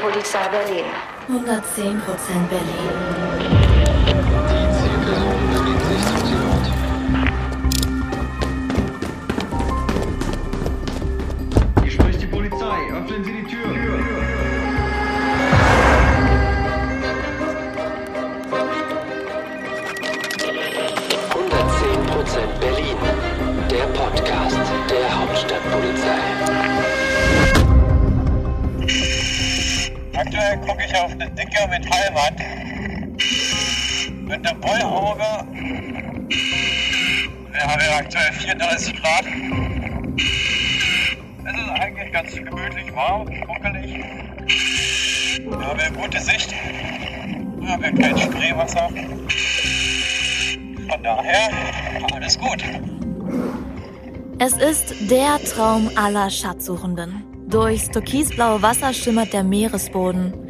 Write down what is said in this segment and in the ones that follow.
Polizei Berlin. 110% Berlin. Die Zielperson bewegt sich zum Zielort. Hier spricht die Polizei. Öffnen Sie die Tür. 110% Berlin. Der Podcast der Hauptstadtpolizei. Ich auf eine dicke Metallwand mit einem Bullauge. Wir haben ja aktuell 34 Grad. Es ist eigentlich ganz gemütlich warm, kuckelig. Wir haben eine gute Sicht. Wir haben kein Spreewasser. Von daher, alles gut. Es ist der Traum aller Schatzsuchenden. Durchs türkisblaue Wasser schimmert der Meeresboden.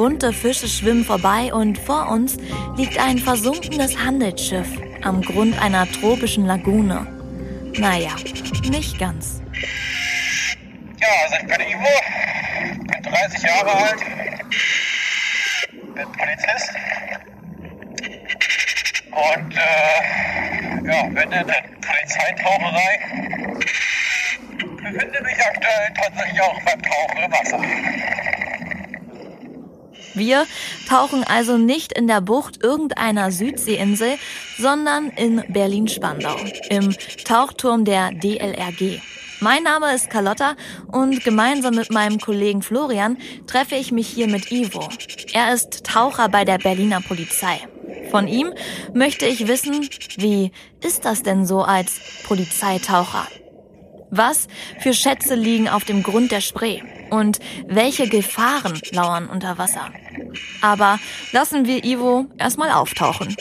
Bunte Fische schwimmen vorbei und vor uns liegt ein versunkenes Handelsschiff am Grund einer tropischen Lagune. Naja, nicht ganz. Ja, also ich bin Ivo, bin 30 Jahre alt, bin Polizist und äh, ja, bin in der Polizeitaucherei. Befinde mich aktuell tatsächlich auch beim Tauchen im Wasser. Wir tauchen also nicht in der Bucht irgendeiner Südseeinsel, sondern in Berlin-Spandau, im Tauchturm der DLRG. Mein Name ist Carlotta und gemeinsam mit meinem Kollegen Florian treffe ich mich hier mit Ivo. Er ist Taucher bei der Berliner Polizei. Von ihm möchte ich wissen, wie ist das denn so als Polizeitaucher? Was für Schätze liegen auf dem Grund der Spree? Und welche Gefahren lauern unter Wasser? Aber lassen wir Ivo erstmal auftauchen.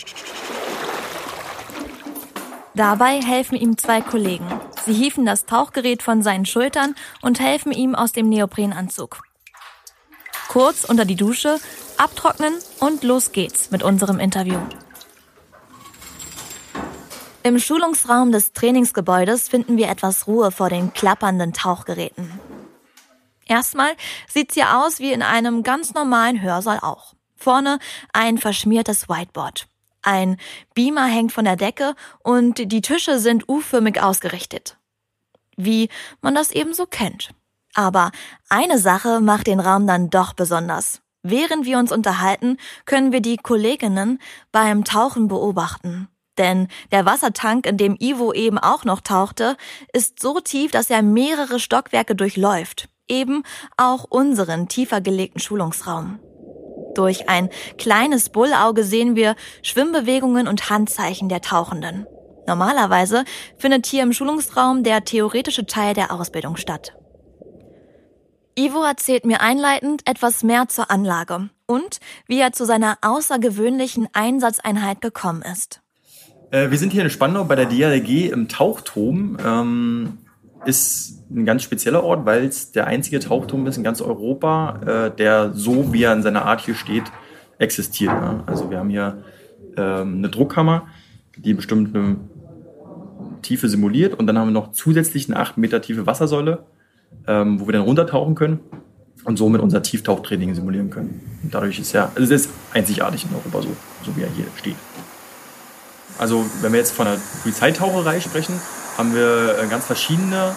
Dabei helfen ihm zwei Kollegen. Sie hieven das Tauchgerät von seinen Schultern und helfen ihm aus dem Neoprenanzug. Kurz unter die Dusche, abtrocknen und los geht's mit unserem Interview. Im Schulungsraum des Trainingsgebäudes finden wir etwas Ruhe vor den klappernden Tauchgeräten. Erstmal sieht's hier aus wie in einem ganz normalen Hörsaal auch. Vorne ein verschmiertes Whiteboard. Ein Beamer hängt von der Decke und die Tische sind U-förmig ausgerichtet. Wie man das eben so kennt. Aber eine Sache macht den Raum dann doch besonders. Während wir uns unterhalten, können wir die Kolleginnen beim Tauchen beobachten. Denn der Wassertank, in dem Ivo eben auch noch tauchte, ist so tief, dass er mehrere Stockwerke durchläuft. Eben auch unseren tiefer gelegten Schulungsraum. Durch ein kleines Bullauge sehen wir Schwimmbewegungen und Handzeichen der Tauchenden. Normalerweise findet hier im Schulungsraum der theoretische Teil der Ausbildung statt. Ivo erzählt mir einleitend etwas mehr zur Anlage und wie er zu seiner außergewöhnlichen Einsatzeinheit gekommen ist. Äh, wir sind hier in Spandau bei der DLRG im Tauchturm. Ähm, ist ein ganz spezieller Ort, weil es der einzige Tauchturm ist in ganz Europa, äh, der so, wie er in seiner Art hier steht, existiert. Ne? Also wir haben hier ähm, eine Druckkammer, die bestimmt eine Tiefe simuliert und dann haben wir noch zusätzlich eine 8 Meter tiefe Wassersäule, ähm, wo wir dann runtertauchen können und somit unser Tieftauchtraining simulieren können. Und dadurch ist ja, also es ist einzigartig in Europa so, so wie er hier steht. Also wenn wir jetzt von der Polizeitaucherei sprechen, haben wir äh, ganz verschiedene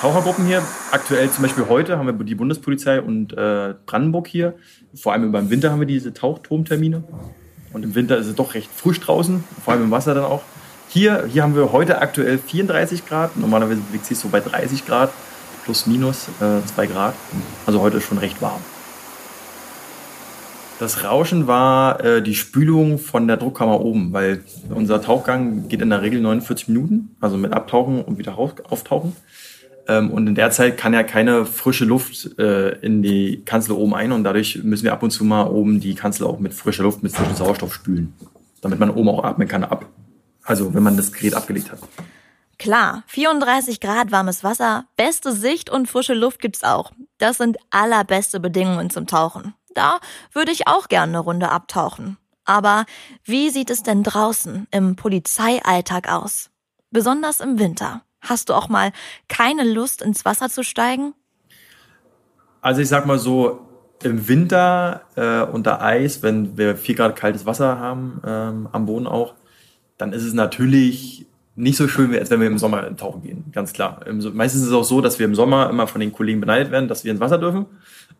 Tauchergruppen hier. Aktuell zum Beispiel heute haben wir die Bundespolizei und äh, Brandenburg hier. Vor allem im Winter haben wir diese Tauchturmtermine. Und im Winter ist es doch recht frisch draußen, vor allem im Wasser dann auch. Hier, hier haben wir heute aktuell 34 Grad. Normalerweise bewegt sich so bei 30 Grad, plus minus äh, 2 Grad. Also heute ist schon recht warm. Das Rauschen war äh, die Spülung von der Druckkammer oben, weil unser Tauchgang geht in der Regel 49 Minuten, also mit Abtauchen und wieder auftauchen. Ähm, und in der Zeit kann ja keine frische Luft äh, in die Kanzel oben ein und dadurch müssen wir ab und zu mal oben die Kanzel auch mit frischer Luft, mit frischem Sauerstoff spülen, damit man oben auch atmen kann ab. Also wenn man das Gerät abgelegt hat. Klar, 34 Grad warmes Wasser, beste Sicht und frische Luft gibt's auch. Das sind allerbeste Bedingungen zum Tauchen. Da würde ich auch gerne eine Runde abtauchen. Aber wie sieht es denn draußen im Polizeialltag aus? Besonders im Winter. Hast du auch mal keine Lust, ins Wasser zu steigen? Also ich sag mal so, Im Winter äh, unter Eis, wenn wir 4 Grad kaltes Wasser haben, ähm, am Boden auch, dann ist es natürlich nicht so schön, als wenn wir im Sommer tauchen gehen, ganz klar. So- meistens ist es auch so, dass wir im Sommer immer von den Kollegen beneidet werden, dass wir ins Wasser dürfen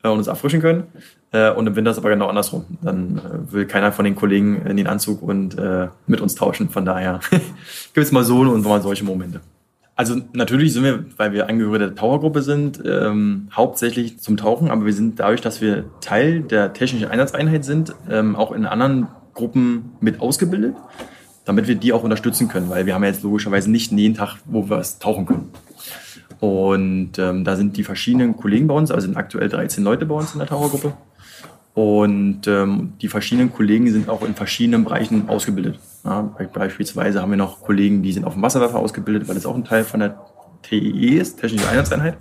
äh, und uns erfrischen können. Äh, und im Winter ist es aber genau andersrum. Dann äh, will keiner von den Kollegen in den Anzug und mit uns tauschen. Von daher gibt es mal so und mal solche Momente. Also natürlich sind wir, weil wir Angehörige der Tauchergruppe sind, ähm, hauptsächlich zum Tauchen, aber wir sind dadurch, dass wir Teil der technischen Einsatzeinheit sind, ähm, auch in anderen Gruppen mit ausgebildet, damit wir die auch unterstützen können, weil wir haben ja jetzt logischerweise nicht jeden Tag, wo wir es tauchen können. Und ähm, da sind die verschiedenen Kollegen bei uns, also sind aktuell 13 Leute bei uns in der Tauchergruppe. Und ähm, die verschiedenen Kollegen sind auch in verschiedenen Bereichen ausgebildet. Ja, be- beispielsweise haben wir noch Kollegen, die sind auf dem Wasserwerfer ausgebildet, weil das auch ein Teil von der TEE ist, Technische Einsatzeinheit.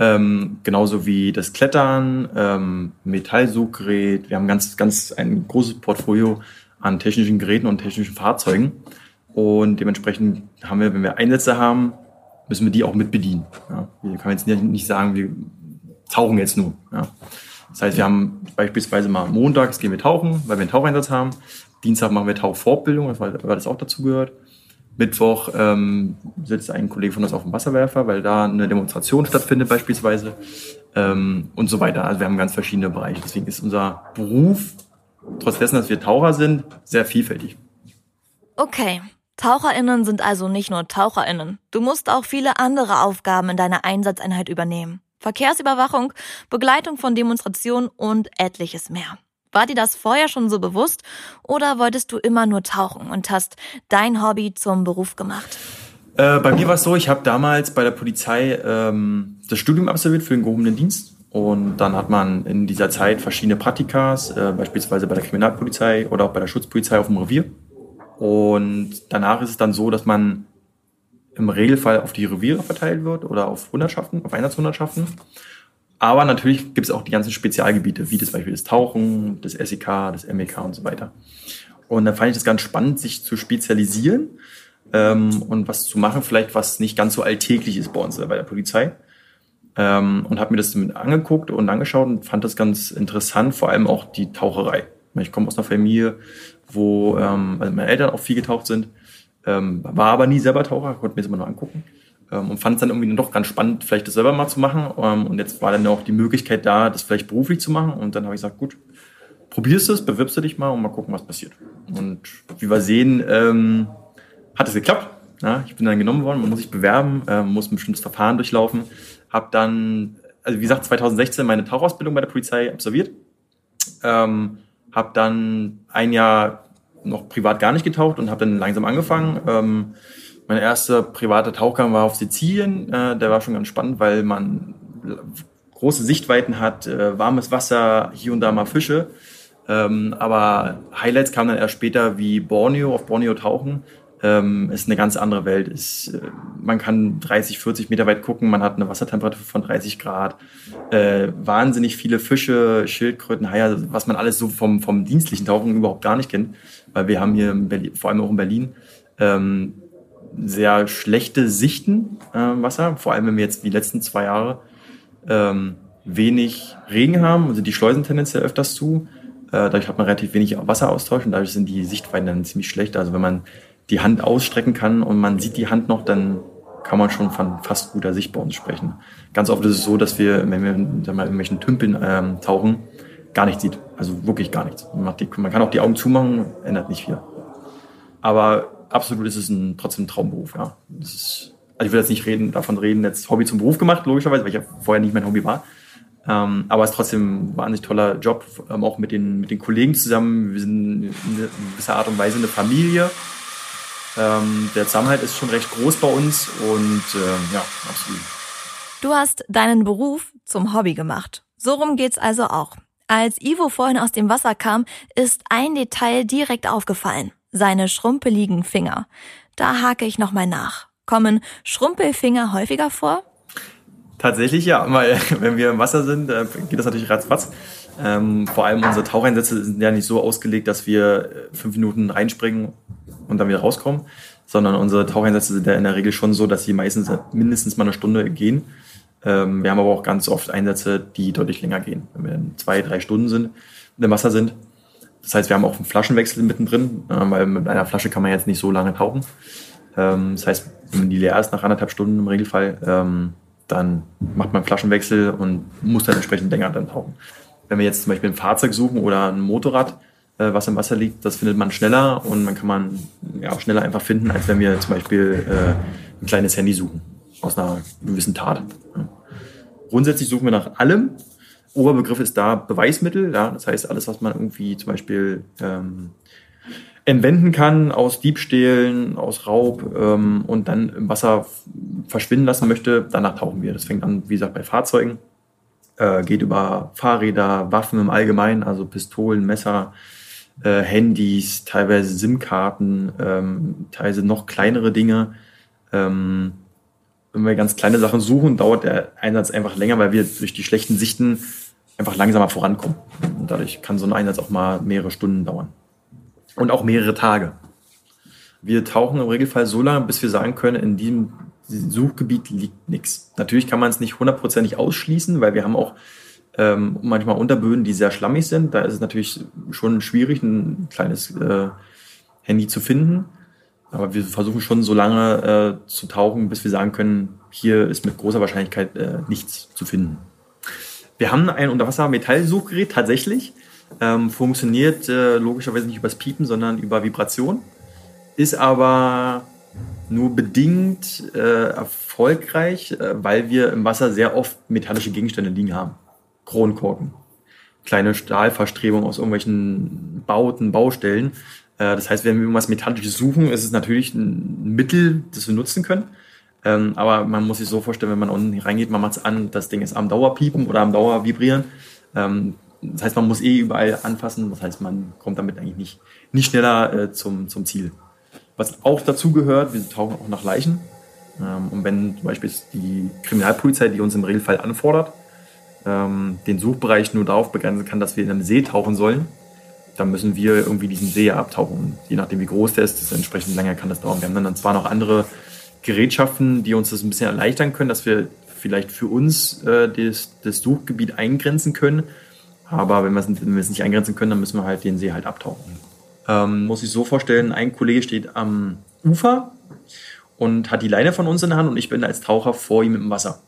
Ähm, genauso wie das Klettern, ähm, Metallsuggerät. Wir haben ganz, ganz ein großes Portfolio an technischen Geräten und technischen Fahrzeugen. Und dementsprechend haben wir, wenn wir Einsätze haben, müssen wir die auch mit bedienen. Ja, wir können jetzt nicht- sagen, wir tauchen jetzt nur. Ja. Das heißt, wir haben beispielsweise mal montags gehen wir tauchen, weil wir einen Taucheinsatz haben. Dienstag machen wir Tauchfortbildung, weil das auch dazu gehört. Mittwoch ähm, sitzt ein Kollege von uns auf dem Wasserwerfer, weil da eine Demonstration stattfindet beispielsweise ähm, und so weiter. Also wir haben ganz verschiedene Bereiche. Deswegen ist unser Beruf, trotz dessen, dass wir Taucher sind, sehr vielfältig. Okay. TaucherInnen sind also nicht nur TaucherInnen. Du musst auch viele andere Aufgaben in deiner Einsatzeinheit übernehmen. Verkehrsüberwachung, Begleitung von Demonstrationen und etliches mehr. War dir das vorher schon so bewusst oder wolltest du immer nur tauchen und hast dein Hobby zum Beruf gemacht? Äh, bei mir war es so, ich habe damals bei der Polizei ähm, das Studium absolviert für den gehobenen Dienst. Und dann hat man in dieser Zeit verschiedene Praktikas, äh, beispielsweise bei der Kriminalpolizei oder auch bei der Schutzpolizei auf dem Revier. Und danach ist es dann so, dass man im Regelfall auf die Reviere verteilt wird oder auf Hundertschaften, auf Einsatzhundertschaften. Aber natürlich gibt es auch die ganzen Spezialgebiete, wie das Beispiel das Tauchen, das SEK, das MEK und so weiter. Und dann fand ich das ganz spannend, sich zu spezialisieren ähm, und was zu machen, vielleicht was nicht ganz so alltäglich ist bei uns äh, bei der Polizei. Ähm, und habe mir das mit angeguckt und angeschaut und fand das ganz interessant, vor allem auch die Taucherei. Ich komme aus einer Familie, wo ähm, also meine Eltern auch viel getaucht sind, ähm, war aber nie selber Taucher, konnte mir das immer nur angucken ähm, und fand es dann irgendwie doch ganz spannend, vielleicht das selber mal zu machen. Ähm, und jetzt war dann auch die Möglichkeit da, das vielleicht beruflich zu machen. Und dann habe ich gesagt, gut, probierst es, bewirbst du dich mal und mal gucken, was passiert. Und wie wir sehen, ähm, hat es geklappt. Ja, ich bin dann genommen worden, man muss sich bewerben, ähm, muss ein bestimmtes Verfahren durchlaufen. Hab dann, also wie gesagt, 2016 meine Tauchausbildung bei der Polizei absolviert. Ähm, hab dann ein Jahr noch privat gar nicht getaucht und habe dann langsam angefangen. Ähm, mein erster privater Tauchgang war auf Sizilien. Äh, der war schon ganz spannend, weil man große Sichtweiten hat, äh, warmes Wasser, hier und da mal Fische. Ähm, aber Highlights kamen dann erst später wie Borneo, auf Borneo tauchen. Ähm, ist eine ganz andere Welt. Ist, äh, man kann 30, 40 Meter weit gucken, man hat eine Wassertemperatur von 30 Grad, äh, wahnsinnig viele Fische, Schildkröten, Haie, also was man alles so vom, vom dienstlichen Tauchen überhaupt gar nicht kennt. Weil wir haben hier, in Berlin, vor allem auch in Berlin, ähm, sehr schlechte Sichten äh, Wasser, vor allem wenn wir jetzt die letzten zwei Jahre ähm, wenig Regen haben, also die Schleusen tendenziell öfters zu. Äh, dadurch hat man relativ wenig Wasseraustausch und dadurch sind die Sichtweiten dann ziemlich schlecht. Also wenn man die Hand ausstrecken kann und man sieht die Hand noch, dann kann man schon von fast guter Sicht bei uns sprechen. Ganz oft ist es so, dass wir, wenn wir in irgendwelchen Tümpeln ähm, tauchen, gar nichts sieht. Also wirklich gar nichts. Man, die, man kann auch die Augen zumachen, ändert nicht viel. Aber absolut ist es ein, trotzdem ein Traumberuf, ja. Ist, also ich will jetzt nicht reden, davon reden, jetzt Hobby zum Beruf gemacht, logischerweise, weil ich ja vorher nicht mein Hobby war. Ähm, aber es ist trotzdem ein wahnsinnig toller Job, ähm, auch mit den, mit den Kollegen zusammen. Wir sind in gewisser Art und Weise eine Familie. Ähm, der Zusammenhalt ist schon recht groß bei uns und ähm, ja, absolut. Du hast deinen Beruf zum Hobby gemacht. So rum geht's also auch. Als Ivo vorhin aus dem Wasser kam, ist ein Detail direkt aufgefallen. Seine schrumpeligen Finger. Da hake ich nochmal nach. Kommen Schrumpelfinger häufiger vor? Tatsächlich ja, weil wenn wir im Wasser sind, äh, geht das natürlich ratzfatz. Ähm, vor allem unsere Taucheinsätze sind ja nicht so ausgelegt, dass wir äh, fünf Minuten reinspringen und dann wieder rauskommen, sondern unsere Taucheinsätze sind ja in der Regel schon so, dass sie meistens mindestens mal eine Stunde gehen. Ähm, wir haben aber auch ganz oft Einsätze, die deutlich länger gehen, wenn wir in zwei, drei Stunden sind, im Wasser sind. Das heißt, wir haben auch einen Flaschenwechsel mittendrin, äh, weil mit einer Flasche kann man jetzt nicht so lange tauchen. Ähm, das heißt, wenn die leer ist nach anderthalb Stunden im Regelfall, ähm, dann macht man einen Flaschenwechsel und muss dann entsprechend länger dann tauchen. Wenn wir jetzt zum Beispiel ein Fahrzeug suchen oder ein Motorrad, was im Wasser liegt, das findet man schneller und man kann man ja, auch schneller einfach finden, als wenn wir zum Beispiel äh, ein kleines Handy suchen aus einer gewissen Tat. Ja. Grundsätzlich suchen wir nach allem. Oberbegriff ist da Beweismittel. Ja, das heißt, alles, was man irgendwie zum Beispiel ähm, entwenden kann aus Diebstählen, aus Raub ähm, und dann im Wasser verschwinden lassen möchte, danach tauchen wir. Das fängt an, wie gesagt, bei Fahrzeugen, äh, geht über Fahrräder, Waffen im Allgemeinen, also Pistolen, Messer, äh, Handys, teilweise SIM-Karten, ähm, teilweise noch kleinere Dinge. Ähm, wenn wir ganz kleine Sachen suchen, dauert der Einsatz einfach länger, weil wir durch die schlechten Sichten einfach langsamer vorankommen. Und dadurch kann so ein Einsatz auch mal mehrere Stunden dauern. Und auch mehrere Tage. Wir tauchen im Regelfall so lange, bis wir sagen können, in diesem Suchgebiet liegt nichts. Natürlich kann man es nicht hundertprozentig ausschließen, weil wir haben auch ähm, manchmal Unterböden, die sehr schlammig sind. Da ist es natürlich schon schwierig, ein kleines äh, Handy zu finden. Aber wir versuchen schon so lange äh, zu tauchen, bis wir sagen können, hier ist mit großer Wahrscheinlichkeit äh, nichts zu finden. Wir haben ein Unterwasser-Metallsuchgerät tatsächlich. Ähm, funktioniert äh, logischerweise nicht übers Piepen, sondern über Vibration. Ist aber nur bedingt äh, erfolgreich, äh, weil wir im Wasser sehr oft metallische Gegenstände liegen haben. Kronkorken, kleine Stahlverstrebungen aus irgendwelchen Bauten, Baustellen. Äh, das heißt, wenn wir irgendwas Metallisches suchen, ist es natürlich ein Mittel, das wir nutzen können. Ähm, aber man muss sich so vorstellen, wenn man unten reingeht, man macht es an, das Ding ist am Dauerpiepen oder am Dauer vibrieren. Ähm, das heißt, man muss eh überall anfassen. Das heißt, man kommt damit eigentlich nicht, nicht schneller äh, zum, zum Ziel. Was auch dazu gehört, wir tauchen auch nach Leichen. Ähm, und wenn zum Beispiel die Kriminalpolizei, die uns im Regelfall anfordert, ähm, den Suchbereich nur darauf begrenzen kann, dass wir in einem See tauchen sollen, dann müssen wir irgendwie diesen See abtauchen. Je nachdem, wie groß der ist, desto entsprechend länger kann das dauern. Wir haben dann zwar noch andere Gerätschaften, die uns das ein bisschen erleichtern können, dass wir vielleicht für uns äh, das, das Suchgebiet eingrenzen können. Aber wenn wir, es, wenn wir es nicht eingrenzen können, dann müssen wir halt den See halt abtauchen. Ähm, muss ich so vorstellen, ein Kollege steht am Ufer und hat die Leine von uns in der Hand und ich bin als Taucher vor ihm im Wasser.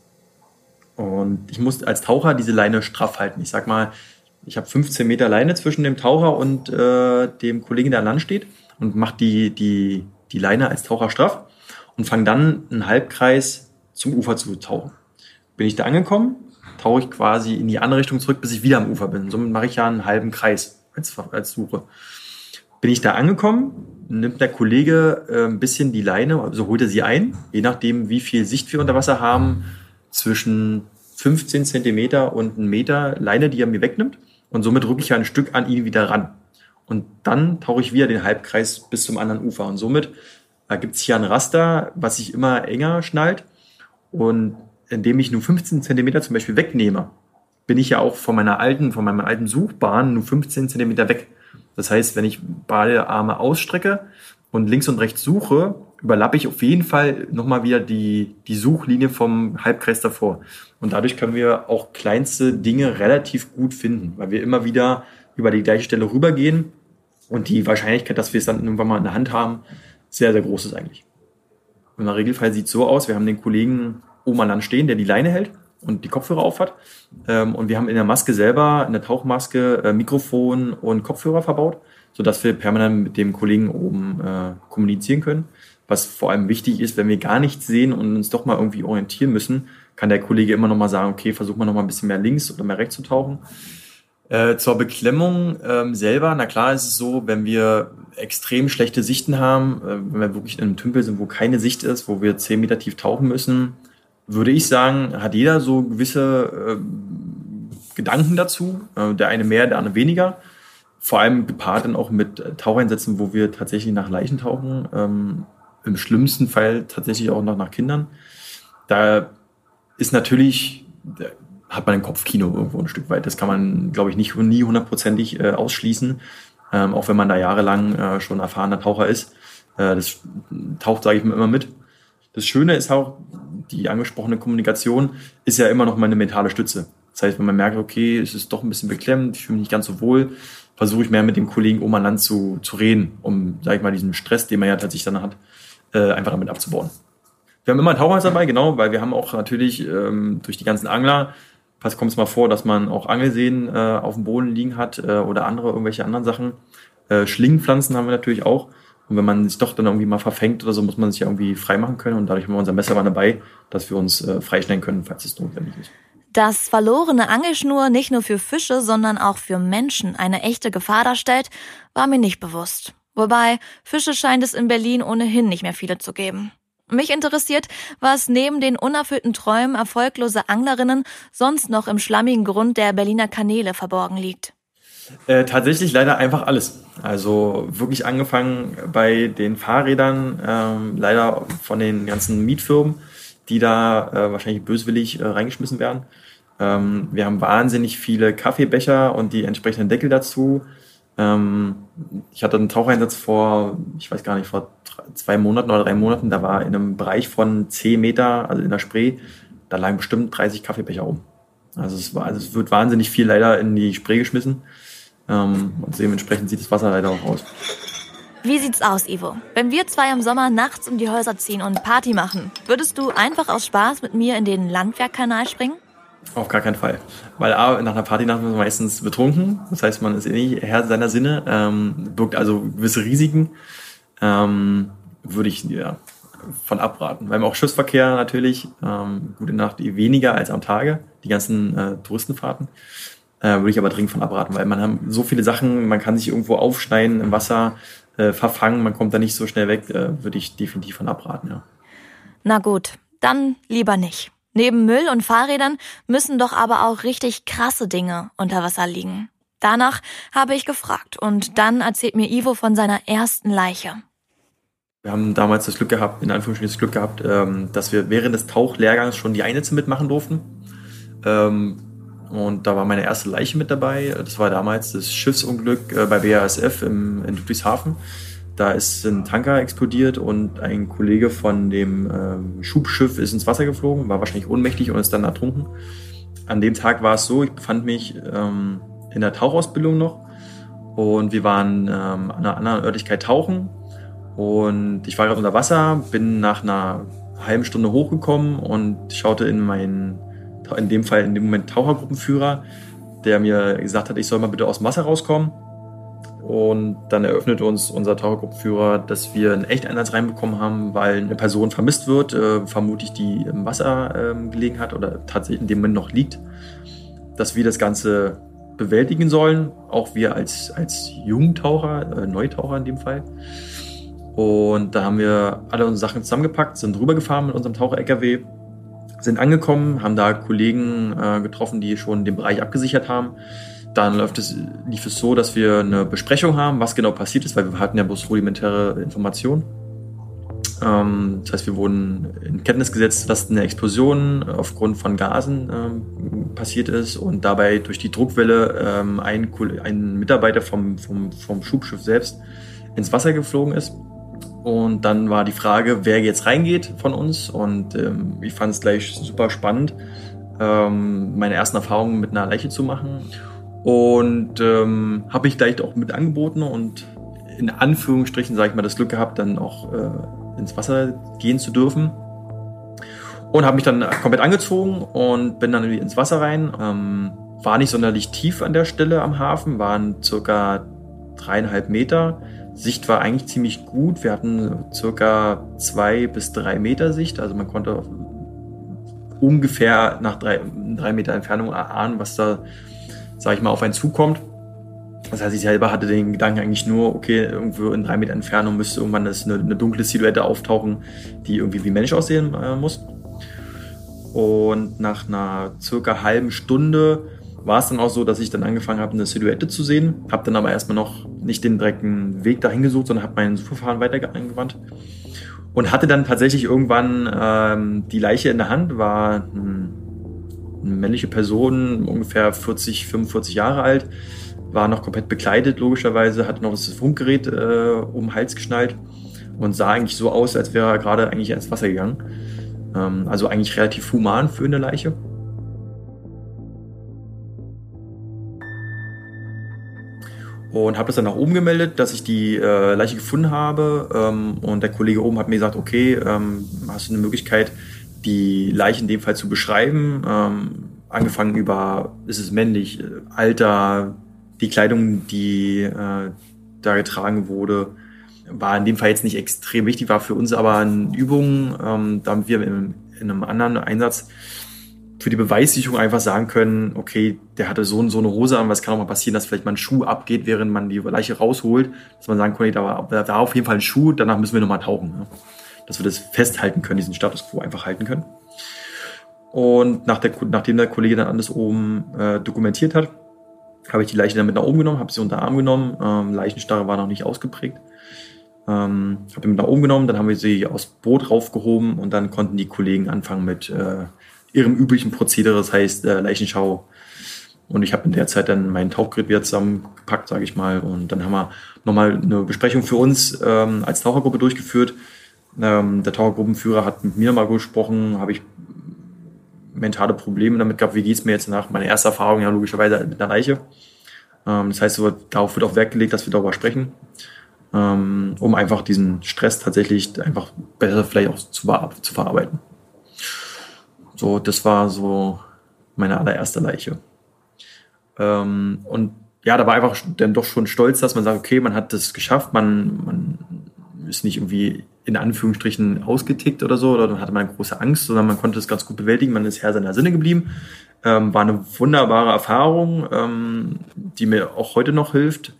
Und ich muss als Taucher diese Leine straff halten. Ich sag mal, ich habe 15 Meter Leine zwischen dem Taucher und äh, dem Kollegen, der an Land steht und mache die, die, die Leine als Taucher straff und fange dann einen Halbkreis zum Ufer zu tauchen. Bin ich da angekommen, tauche ich quasi in die andere Richtung zurück, bis ich wieder am Ufer bin. Somit mache ich ja einen halben Kreis als, als Suche. Bin ich da angekommen, nimmt der Kollege äh, ein bisschen die Leine, also holt er sie ein, je nachdem, wie viel Sicht wir unter Wasser haben, zwischen 15 Zentimeter und einen Meter Leine, die er mir wegnimmt. Und somit rücke ich ja ein Stück an ihn wieder ran. Und dann tauche ich wieder den Halbkreis bis zum anderen Ufer. Und somit da gibt es hier ein Raster, was sich immer enger schnallt. Und indem ich nur 15 Zentimeter zum Beispiel wegnehme, bin ich ja auch von meiner alten, von meiner alten Suchbahn nur 15 Zentimeter weg. Das heißt, wenn ich beide Arme ausstrecke und links und rechts suche, überlappe ich auf jeden Fall nochmal wieder die, die Suchlinie vom Halbkreis davor. Und dadurch können wir auch kleinste Dinge relativ gut finden, weil wir immer wieder über die gleiche Stelle rübergehen und die Wahrscheinlichkeit, dass wir es dann irgendwann mal in der Hand haben, sehr, sehr groß ist eigentlich. Im Regelfall sieht es so aus, wir haben den Kollegen oben an stehen, der die Leine hält und die Kopfhörer aufhat. Ähm, und wir haben in der Maske selber, in der Tauchmaske, äh, Mikrofon und Kopfhörer verbaut, sodass wir permanent mit dem Kollegen oben äh, kommunizieren können. Was vor allem wichtig ist, wenn wir gar nichts sehen und uns doch mal irgendwie orientieren müssen, kann der Kollege immer noch mal sagen, okay, versuch mal noch mal ein bisschen mehr links oder mehr rechts zu tauchen. Äh, zur Beklemmung ähm, selber, na klar ist es so, wenn wir extrem schlechte Sichten haben, äh, wenn wir wirklich in einem Tümpel sind, wo keine Sicht ist, wo wir zehn Meter tief tauchen müssen, würde ich sagen, hat jeder so gewisse äh, Gedanken dazu. Äh, der eine mehr, der andere weniger. Vor allem gepaart dann auch mit Taucheinsätzen, wo wir tatsächlich nach Leichen tauchen. Ähm, Im schlimmsten Fall tatsächlich auch noch nach Kindern. Da ist natürlich, hat man ein Kopfkino irgendwo ein Stück weit. Das kann man, glaube ich, nicht nie hundertprozentig äh, ausschließen, ähm, auch wenn man da jahrelang äh, schon erfahrener Taucher ist. Äh, das taucht, sage ich mir immer mit. Das Schöne ist auch, die angesprochene Kommunikation ist ja immer noch mal eine mentale Stütze. Das heißt, wenn man merkt, okay, es ist doch ein bisschen beklemmt, ich fühle mich nicht ganz so wohl, versuche ich mehr mit dem Kollegen oben an Land zu, zu reden, um, sag ich mal, diesen Stress, den man ja tatsächlich dann hat, äh, einfach damit abzubauen. Wir haben immer ein Tauchholz dabei, genau, weil wir haben auch natürlich ähm, durch die ganzen Angler, pass kommt es mal vor, dass man auch Angelseen äh, auf dem Boden liegen hat äh, oder andere, irgendwelche anderen Sachen. Äh, Schlingenpflanzen haben wir natürlich auch. Und wenn man sich doch dann irgendwie mal verfängt oder so, muss man sich ja irgendwie freimachen können. Und dadurch haben wir unser Messer dabei, dass wir uns äh, freistellen können, falls es notwendig ist. Dass verlorene Angelschnur nicht nur für Fische, sondern auch für Menschen eine echte Gefahr darstellt, war mir nicht bewusst. Wobei, Fische scheint es in Berlin ohnehin nicht mehr viele zu geben. Mich interessiert, was neben den unerfüllten Träumen erfolgloser Anglerinnen sonst noch im schlammigen Grund der Berliner Kanäle verborgen liegt. Äh, tatsächlich leider einfach alles. Also wirklich angefangen bei den Fahrrädern, ähm, leider von den ganzen Mietfirmen, die da äh, wahrscheinlich böswillig äh, reingeschmissen werden. Ähm, wir haben wahnsinnig viele Kaffeebecher und die entsprechenden Deckel dazu. Ähm, ich hatte einen Taucheinsatz vor, ich weiß gar nicht, vor zwei Monaten oder drei Monaten. Da war in einem Bereich von 10 Meter, also in der Spree, da lagen bestimmt 30 Kaffeebecher rum. Also es, war, also es wird wahnsinnig viel leider in die Spree geschmissen. Ähm, und dementsprechend sieht das Wasser leider auch aus. Wie sieht's aus, Ivo? Wenn wir zwei im Sommer nachts um die Häuser ziehen und Party machen, würdest du einfach aus Spaß mit mir in den Landwehrkanal springen? Auf gar keinen Fall. Weil A, nach einer Partynacht ist man meistens betrunken. Das heißt, man ist eh nicht Herr seiner Sinne, ähm, birgt also gewisse Risiken. Ähm, würde ich ja, von abraten. Weil auch Schiffsverkehr natürlich, ähm, gute Nacht weniger als am Tage, die ganzen äh, Touristenfahrten. Äh, würde ich aber dringend von abraten, weil man hat so viele Sachen, man kann sich irgendwo aufschneiden im Wasser, äh, verfangen, man kommt da nicht so schnell weg, äh, würde ich definitiv von abraten, ja. Na gut, dann lieber nicht. Neben Müll und Fahrrädern müssen doch aber auch richtig krasse Dinge unter Wasser liegen. Danach habe ich gefragt und dann erzählt mir Ivo von seiner ersten Leiche. Wir haben damals das Glück gehabt, in Anführungsstrichen das Glück gehabt, ähm, dass wir während des Tauchlehrgangs schon die Einsätze mitmachen durften. Und da war meine erste Leiche mit dabei. Das war damals das Schiffsunglück äh, bei BASF im, in Ludwigshafen. Da ist ein Tanker explodiert und ein Kollege von dem ähm, Schubschiff ist ins Wasser geflogen, war wahrscheinlich ohnmächtig und ist dann ertrunken. An dem Tag war es so, ich befand mich ähm, in der Tauchausbildung noch und wir waren ähm, an einer anderen Örtlichkeit tauchen und ich war gerade unter Wasser, bin nach einer halben Stunde hochgekommen und schaute in meinen in dem Fall in dem Moment Tauchergruppenführer, der mir gesagt hat, ich soll mal bitte aus dem Wasser rauskommen. Und dann eröffnet uns unser Tauchergruppenführer, dass wir einen Echteinsatz reinbekommen haben, weil eine Person vermisst wird, äh, vermutlich die im Wasser äh, gelegen hat oder tatsächlich in dem Moment noch liegt, dass wir das Ganze bewältigen sollen, auch wir als, als Jungtaucher, äh, Neutaucher in dem Fall. Und da haben wir alle unsere Sachen zusammengepackt, sind rübergefahren mit unserem Taucher-LKW sind angekommen, haben da Kollegen äh, getroffen, die schon den Bereich abgesichert haben. Dann läuft es, lief es so, dass wir eine Besprechung haben, was genau passiert ist, weil wir hatten ja bloß rudimentäre Informationen. Ähm, das heißt, wir wurden in Kenntnis gesetzt, dass eine Explosion aufgrund von Gasen ähm, passiert ist und dabei durch die Druckwelle ähm, ein, ein Mitarbeiter vom, vom, vom Schubschiff selbst ins Wasser geflogen ist. Und dann war die Frage, wer jetzt reingeht von uns. Und ähm, ich fand es gleich super spannend, ähm, meine ersten Erfahrungen mit einer Leiche zu machen. Und ähm, habe ich gleich auch mit angeboten und in Anführungsstrichen, sage ich mal, das Glück gehabt, dann auch äh, ins Wasser gehen zu dürfen. Und habe mich dann komplett angezogen und bin dann ins Wasser rein. Ähm, war nicht sonderlich tief an der Stelle am Hafen, waren circa dreieinhalb Meter. Sicht war eigentlich ziemlich gut. Wir hatten circa zwei bis drei Meter Sicht. Also man konnte ungefähr nach drei, drei Meter Entfernung erahnen, was da, sag ich mal, auf einen zukommt. Das heißt, ich selber hatte den Gedanken eigentlich nur, okay, irgendwo in drei Meter Entfernung müsste irgendwann eine, eine dunkle Silhouette auftauchen, die irgendwie wie Mensch aussehen äh, muss. Und nach einer circa halben Stunde war es dann auch so, dass ich dann angefangen habe, eine Silhouette zu sehen. Habe dann aber erstmal noch nicht den direkten Weg dahin gesucht, sondern habe meinen Suchverfahren weiter angewandt. Und hatte dann tatsächlich irgendwann ähm, die Leiche in der Hand, war ein, eine männliche Person, ungefähr 40, 45 Jahre alt, war noch komplett bekleidet, logischerweise, hatte noch das Funkgerät äh, um den Hals geschnallt und sah eigentlich so aus, als wäre er gerade eigentlich ins Wasser gegangen. Ähm, also eigentlich relativ human für eine Leiche. Und habe das dann nach oben gemeldet, dass ich die äh, Leiche gefunden habe. Ähm, und der Kollege oben hat mir gesagt, okay, ähm, hast du eine Möglichkeit, die Leiche in dem Fall zu beschreiben? Ähm, angefangen über, ist es männlich, äh, Alter, die Kleidung, die äh, da getragen wurde, war in dem Fall jetzt nicht extrem wichtig, war für uns aber eine Übung, ähm, damit wir in, in einem anderen Einsatz für die Beweissicherung einfach sagen können, okay, der hatte so, so eine Hose an, was kann auch mal passieren, dass vielleicht mal ein Schuh abgeht, während man die Leiche rausholt, dass man sagen kann, da war, da war auf jeden Fall ein Schuh, danach müssen wir nochmal tauchen. Ne? Dass wir das festhalten können, diesen Status quo einfach halten können. Und nach der, nachdem der Kollege dann alles oben äh, dokumentiert hat, habe ich die Leiche dann mit nach oben genommen, habe sie unter Arm genommen. Ähm, Leichenstarre war noch nicht ausgeprägt. Ähm, habe ihn mit nach oben genommen, dann haben wir sie aufs Boot raufgehoben und dann konnten die Kollegen anfangen mit äh, ihrem üblichen Prozedere, das heißt äh, Leichenschau. Und ich habe in der Zeit dann mein Tauchgerät wieder zusammengepackt, sage ich mal. Und dann haben wir nochmal eine Besprechung für uns ähm, als Tauchergruppe durchgeführt. Ähm, der Tauchergruppenführer hat mit mir mal gesprochen, habe ich mentale Probleme damit gehabt, wie geht's mir jetzt nach meiner ersten Erfahrung, ja logischerweise mit einer Leiche. Ähm, das heißt, darauf wird auch Wert gelegt, dass wir darüber sprechen, ähm, um einfach diesen Stress tatsächlich einfach besser vielleicht auch zu, zu verarbeiten. So, das war so meine allererste Leiche. Ähm, und ja, da war einfach dann doch schon stolz, dass man sagt, okay, man hat das geschafft, man, man ist nicht irgendwie in Anführungsstrichen ausgetickt oder so, oder dann hatte man große Angst, sondern man konnte es ganz gut bewältigen, man ist Herr seiner Sinne geblieben. Ähm, war eine wunderbare Erfahrung, ähm, die mir auch heute noch hilft.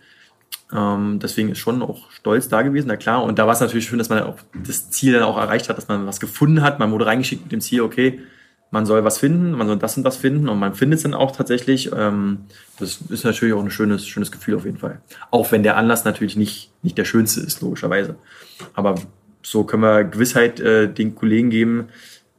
Ähm, deswegen ist schon auch stolz da gewesen, na klar. Und da war es natürlich schön, dass man auch das Ziel dann auch erreicht hat, dass man was gefunden hat. Man wurde reingeschickt mit dem Ziel, okay, man soll was finden, man soll das und das finden und man findet es dann auch tatsächlich. Ähm, das ist natürlich auch ein schönes, schönes Gefühl auf jeden Fall. Auch wenn der Anlass natürlich nicht, nicht der schönste ist, logischerweise. Aber so können wir Gewissheit äh, den Kollegen geben,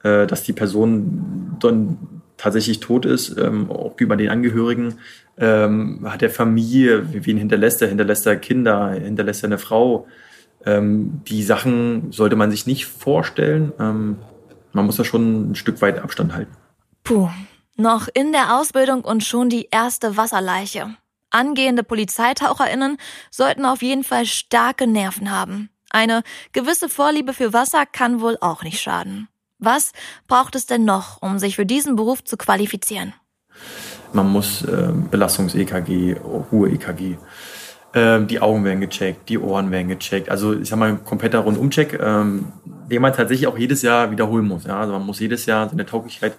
äh, dass die Person dann tatsächlich tot ist, ähm, auch über den Angehörigen. Ähm, hat er Familie, wen hinterlässt er? Hinterlässt er Kinder? Hinterlässt er eine Frau? Ähm, die Sachen sollte man sich nicht vorstellen. Ähm, man muss da schon ein Stück weit Abstand halten. Puh, noch in der Ausbildung und schon die erste Wasserleiche. Angehende PolizeitaucherInnen sollten auf jeden Fall starke Nerven haben. Eine gewisse Vorliebe für Wasser kann wohl auch nicht schaden. Was braucht es denn noch, um sich für diesen Beruf zu qualifizieren? Man muss äh, Belastungs-EKG, Ruhe-EKG, äh, die Augen werden gecheckt, die Ohren werden gecheckt. Also ich sag mal, ein kompletter Rundumcheck. Ähm, den man tatsächlich auch jedes Jahr wiederholen muss. Ja? Also man muss jedes Jahr seine Tauglichkeit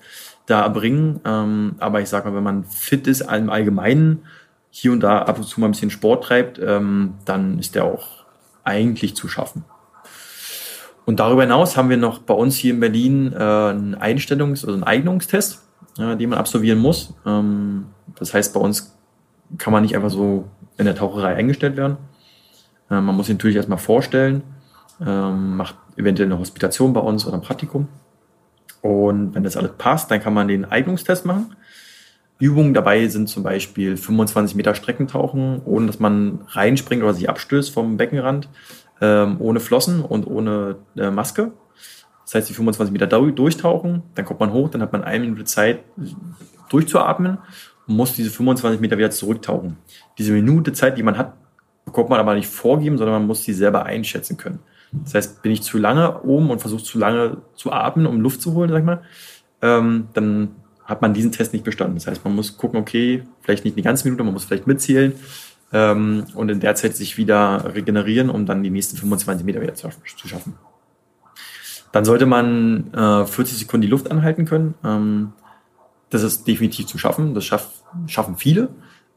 da erbringen. Ähm, aber ich sage mal, wenn man fit ist im Allgemeinen, hier und da ab und zu mal ein bisschen Sport treibt, ähm, dann ist der auch eigentlich zu schaffen. Und darüber hinaus haben wir noch bei uns hier in Berlin äh, einen Einstellungs- oder einen Eignungstest, äh, den man absolvieren muss. Ähm, das heißt, bei uns kann man nicht einfach so in der Taucherei eingestellt werden. Äh, man muss sich natürlich erstmal vorstellen, ähm, macht eventuell eine Hospitation bei uns oder ein Praktikum. Und wenn das alles passt, dann kann man den Eignungstest machen. Übungen dabei sind zum Beispiel 25 Meter Streckentauchen, ohne dass man reinspringt oder sich abstößt vom Beckenrand, ähm, ohne Flossen und ohne äh, Maske. Das heißt, die 25 Meter durchtauchen, dann kommt man hoch, dann hat man eine Minute Zeit durchzuatmen und muss diese 25 Meter wieder zurücktauchen. Diese Minute Zeit, die man hat, bekommt man aber nicht vorgeben, sondern man muss sie selber einschätzen können. Das heißt, bin ich zu lange oben und versuche zu lange zu atmen, um Luft zu holen, sag ich mal, ähm, dann hat man diesen Test nicht bestanden. Das heißt, man muss gucken, okay, vielleicht nicht eine ganze Minute, man muss vielleicht mitzählen ähm, und in der Zeit sich wieder regenerieren, um dann die nächsten 25 Meter wieder zu, zu schaffen. Dann sollte man äh, 40 Sekunden die Luft anhalten können. Ähm, das ist definitiv zu schaffen. Das schaff, schaffen viele.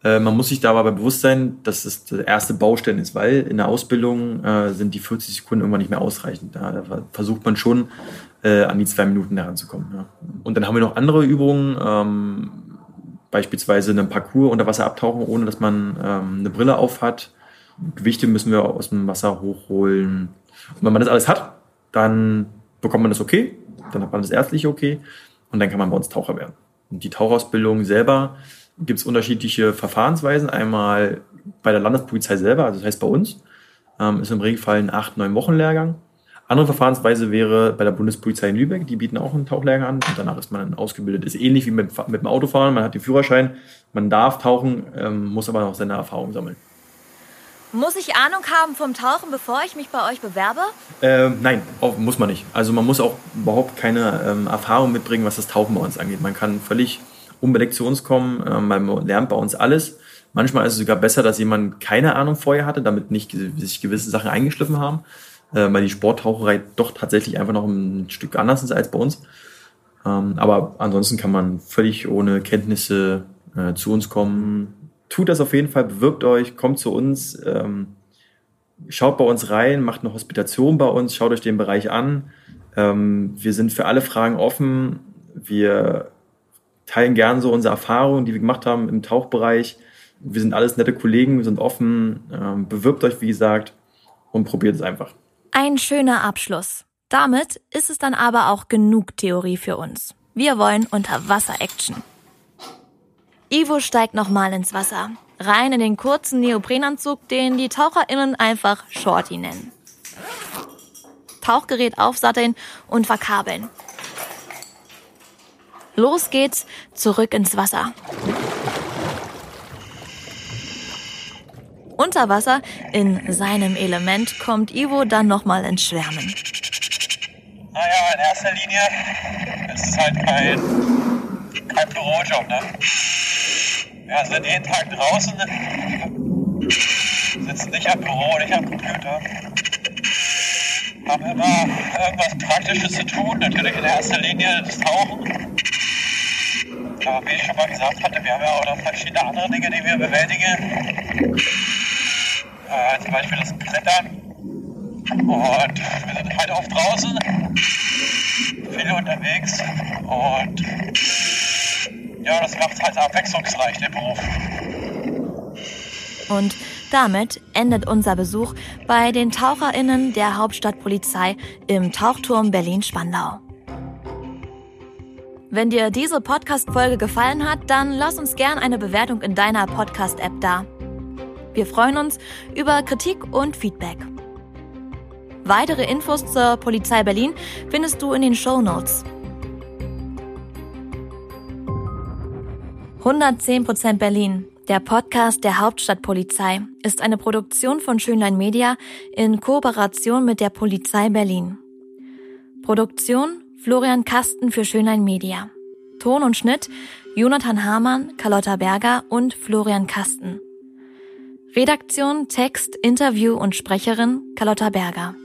Äh, man muss sich da aber bewusst sein, dass es der erste Baustein ist, weil in der Ausbildung äh, sind die 40 Sekunden irgendwann nicht mehr ausreichend. Da, da versucht man schon, äh, an die zwei Minuten heranzukommen. Ja. Und dann haben wir noch andere Übungen, ähm, beispielsweise einen Parcours unter Wasser abtauchen, ohne dass man ähm, eine Brille auf hat. Gewichte müssen wir aus dem Wasser hochholen. Und wenn man das alles hat, dann bekommt man das okay, dann hat man das ärztliche okay und dann kann man bei uns Taucher werden. Und die Tauchausbildung selber gibt es unterschiedliche Verfahrensweisen. Einmal bei der Landespolizei selber, also das heißt bei uns, ähm, ist im Regelfall ein acht, neun Wochen Lehrgang. Andere Verfahrensweise wäre bei der Bundespolizei in Lübeck, die bieten auch einen Tauchlehrgang an und danach ist man dann ausgebildet. Ist ähnlich wie mit, mit dem Autofahren, man hat den Führerschein, man darf tauchen, ähm, muss aber noch seine Erfahrung sammeln. Muss ich Ahnung haben vom Tauchen, bevor ich mich bei euch bewerbe? Ähm, nein, auch, muss man nicht. Also man muss auch überhaupt keine ähm, Erfahrung mitbringen, was das Tauchen bei uns angeht. Man kann völlig unbedeckt zu uns kommen, ähm, man lernt bei uns alles. Manchmal ist es sogar besser, dass jemand keine Ahnung vorher hatte, damit nicht sich gewisse Sachen eingeschliffen haben äh, weil die Sporttaucherei doch tatsächlich einfach noch ein Stück anders ist als bei uns. Ähm, aber ansonsten kann man völlig ohne Kenntnisse äh, zu uns kommen. Tut das auf jeden Fall, bewirbt euch, kommt zu uns, ähm, schaut bei uns rein, macht eine Hospitation bei uns, schaut euch den Bereich an. Wir sind für alle Fragen offen. Wir teilen gern so unsere Erfahrungen, die wir gemacht haben im Tauchbereich. Wir sind alles nette Kollegen, wir sind offen. Ähm, bewirbt euch, wie gesagt, und probiert es einfach. Ein schöner Abschluss. Damit ist es dann aber auch genug Theorie für uns. Wir wollen Unterwasser-Action. Ivo steigt nochmal ins Wasser. Rein in den kurzen Neoprenanzug, den die TaucherInnen einfach Shorty nennen. Tauchgerät aufsatteln und verkabeln. Los geht's, zurück ins Wasser. Unter Wasser, in seinem Element, kommt Ivo dann nochmal ins Schwärmen. Naja, in erster Linie ist es halt kein, kein Bürojob, ne? Wir sind jeden Tag draußen, sitzen nicht am Büro, nicht am Computer. Haben immer irgendwas Praktisches zu tun, natürlich in erster Linie das Tauchen. Aber wie ich schon mal gesagt hatte, wir haben ja auch noch verschiedene andere Dinge, die wir bewältigen äh, zum Beispiel das Klettern. Und wir sind halt oft draußen, viele unterwegs und ja, das macht halt abwechslungsreich, den Beruf. Und damit endet unser Besuch bei den TaucherInnen der Hauptstadtpolizei im Tauchturm Berlin-Spandau. Wenn dir diese Podcast-Folge gefallen hat, dann lass uns gern eine Bewertung in deiner Podcast-App da. Wir freuen uns über Kritik und Feedback. Weitere Infos zur Polizei Berlin findest du in den Show Notes. 110% Berlin, der Podcast der Hauptstadtpolizei, ist eine Produktion von Schönlein Media in Kooperation mit der Polizei Berlin. Produktion Florian Kasten für Schönlein Media. Ton und Schnitt Jonathan Hamann, Carlotta Berger und Florian Kasten. Redaktion, Text, Interview und Sprecherin Carlotta Berger.